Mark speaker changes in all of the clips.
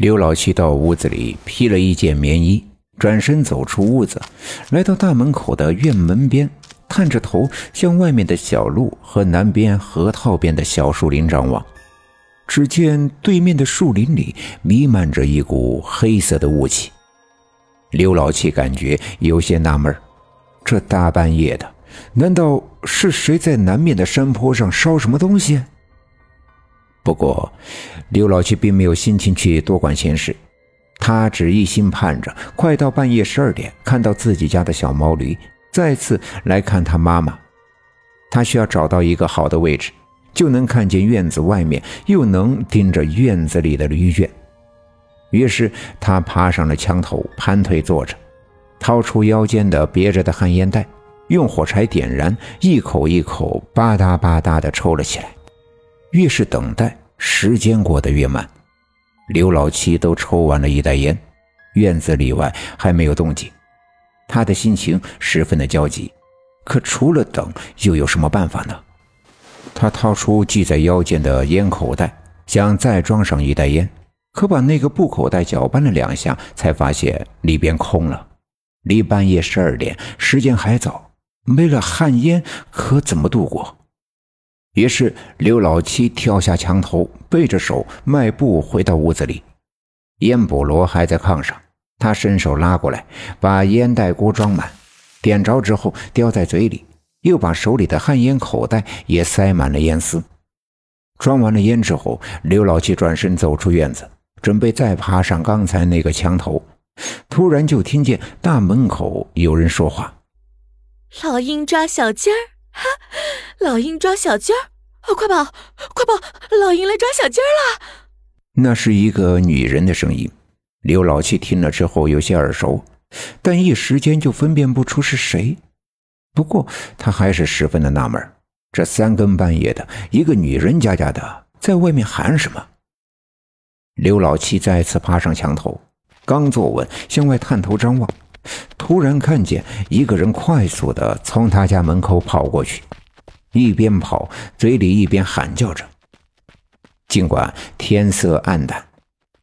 Speaker 1: 刘老七到屋子里披了一件棉衣，转身走出屋子，来到大门口的院门边，探着头向外面的小路和南边河套边的小树林张望。只见对面的树林里弥漫着一股黑色的雾气。刘老七感觉有些纳闷这大半夜的，难道是谁在南面的山坡上烧什么东西？不过，刘老七并没有心情去多管闲事，他只一心盼着快到半夜十二点，看到自己家的小毛驴再次来看他妈妈。他需要找到一个好的位置。就能看见院子外面，又能盯着院子里的驴圈。于是他爬上了墙头，盘腿坐着，掏出腰间的别着的旱烟袋，用火柴点燃，一口一口吧嗒吧嗒地抽了起来。越是等待，时间过得越慢。刘老七都抽完了一袋烟，院子里外还没有动静，他的心情十分的焦急。可除了等，又有什么办法呢？他掏出系在腰间的烟口袋，想再装上一袋烟，可把那个布口袋搅拌了两下，才发现里边空了。离半夜十二点，时间还早，没了旱烟，可怎么度过？于是刘老七跳下墙头，背着手迈步回到屋子里。烟菠萝还在炕上，他伸手拉过来，把烟袋锅装满，点着之后叼在嘴里。又把手里的旱烟口袋也塞满了烟丝，装完了烟之后，刘老七转身走出院子，准备再爬上刚才那个墙头，突然就听见大门口有人说话：“
Speaker 2: 老鹰抓小鸡儿，哈！老鹰抓小鸡儿，哦，快跑，快跑！老鹰来抓小鸡儿了。”
Speaker 1: 那是一个女人的声音。刘老七听了之后有些耳熟，但一时间就分辨不出是谁。不过他还是十分的纳闷这三更半夜的，一个女人家家的在外面喊什么？刘老七再次爬上墙头，刚坐稳，向外探头张望，突然看见一个人快速的从他家门口跑过去，一边跑，嘴里一边喊叫着。尽管天色暗淡，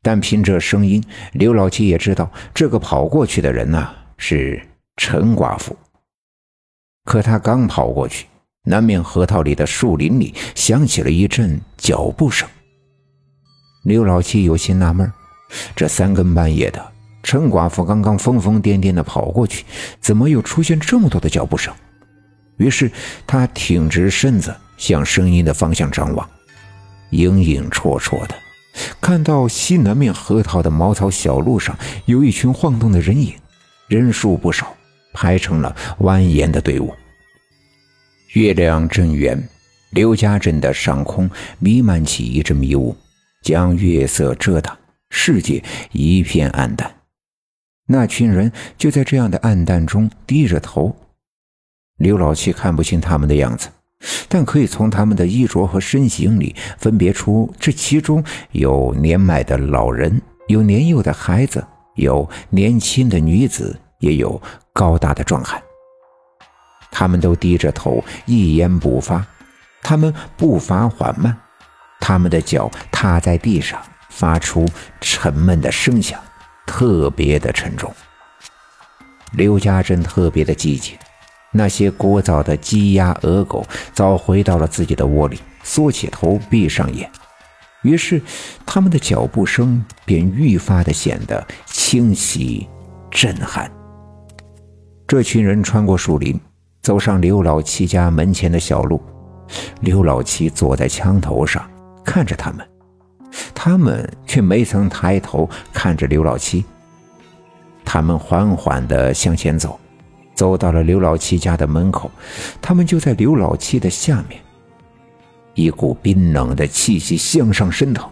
Speaker 1: 但凭这声音，刘老七也知道这个跑过去的人呐是陈寡妇。可他刚跑过去，南面河套里的树林里响起了一阵脚步声。刘老七有些纳闷这三更半夜的，陈寡妇刚刚疯疯癫癫地跑过去，怎么又出现这么多的脚步声？于是他挺直身子，向声音的方向张望，影影绰绰的，看到西南面河套的茅草小路上有一群晃动的人影，人数不少。排成了蜿蜒的队伍。月亮正圆，刘家镇的上空弥漫起一阵迷雾，将月色遮挡，世界一片暗淡。那群人就在这样的暗淡中低着头。刘老七看不清他们的样子，但可以从他们的衣着和身形里分别出，这其中有年迈的老人，有年幼的孩子，有年轻的女子。也有高大的壮汉，他们都低着头，一言不发。他们步伐缓慢，他们的脚踏在地上，发出沉闷的声响，特别的沉重。刘家镇特别的寂静，那些聒噪的鸡鸭鹅狗早回到了自己的窝里，缩起头，闭上眼。于是，他们的脚步声便愈发的显得清晰、震撼。这群人穿过树林，走上刘老七家门前的小路。刘老七坐在墙头上，看着他们，他们却没曾抬头看着刘老七。他们缓缓地向前走，走到了刘老七家的门口。他们就在刘老七的下面。一股冰冷的气息向上升腾，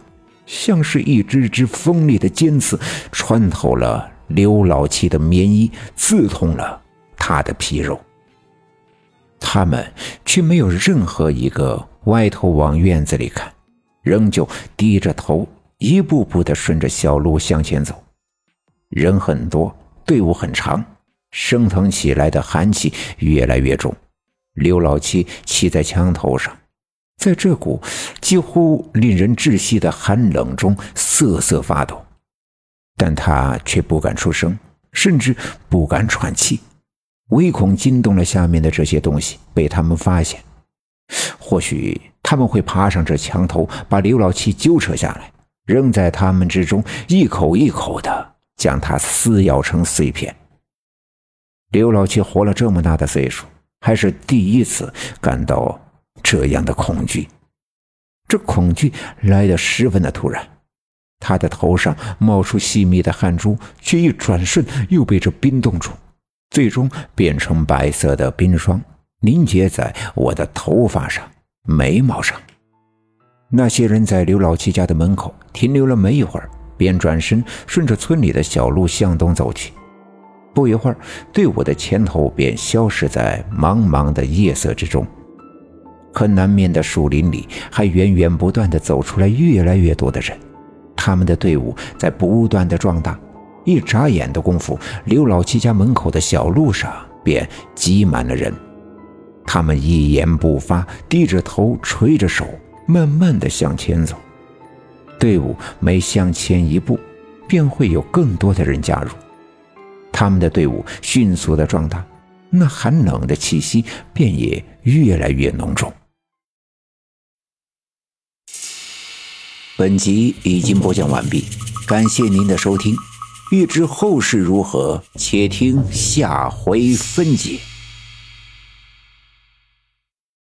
Speaker 1: 像是一支支锋利的尖刺，穿透了刘老七的棉衣，刺痛了。他的皮肉，他们却没有任何一个歪头往院子里看，仍旧低着头，一步步的顺着小路向前走。人很多，队伍很长，升腾起来的寒气越来越重。刘老七骑在墙头上，在这股几乎令人窒息的寒冷中瑟瑟发抖。但他却不敢出声，甚至不敢喘气，唯恐惊动了下面的这些东西被他们发现。或许他们会爬上这墙头，把刘老七揪扯下来，扔在他们之中，一口一口的将他撕咬成碎片。刘老七活了这么大的岁数，还是第一次感到这样的恐惧。这恐惧来得十分的突然，他的头上冒出细密的汗珠，却一转瞬又被这冰冻住，最终变成白色的冰霜。凝结在我的头发上、眉毛上。那些人在刘老七家的门口停留了没一会儿，便转身顺着村里的小路向东走去。不一会儿，队伍的前头便消失在茫茫的夜色之中。可南面的树林里还源源不断的走出来越来越多的人，他们的队伍在不断的壮大。一眨眼的功夫，刘老七家门口的小路上便挤满了人。他们一言不发，低着头，垂着手，慢慢的向前走。队伍每向前一步，便会有更多的人加入。他们的队伍迅速的壮大，那寒冷的气息便也越来越浓重。本集已经播讲完毕，感谢您的收听。欲知后事如何，且听下回分解。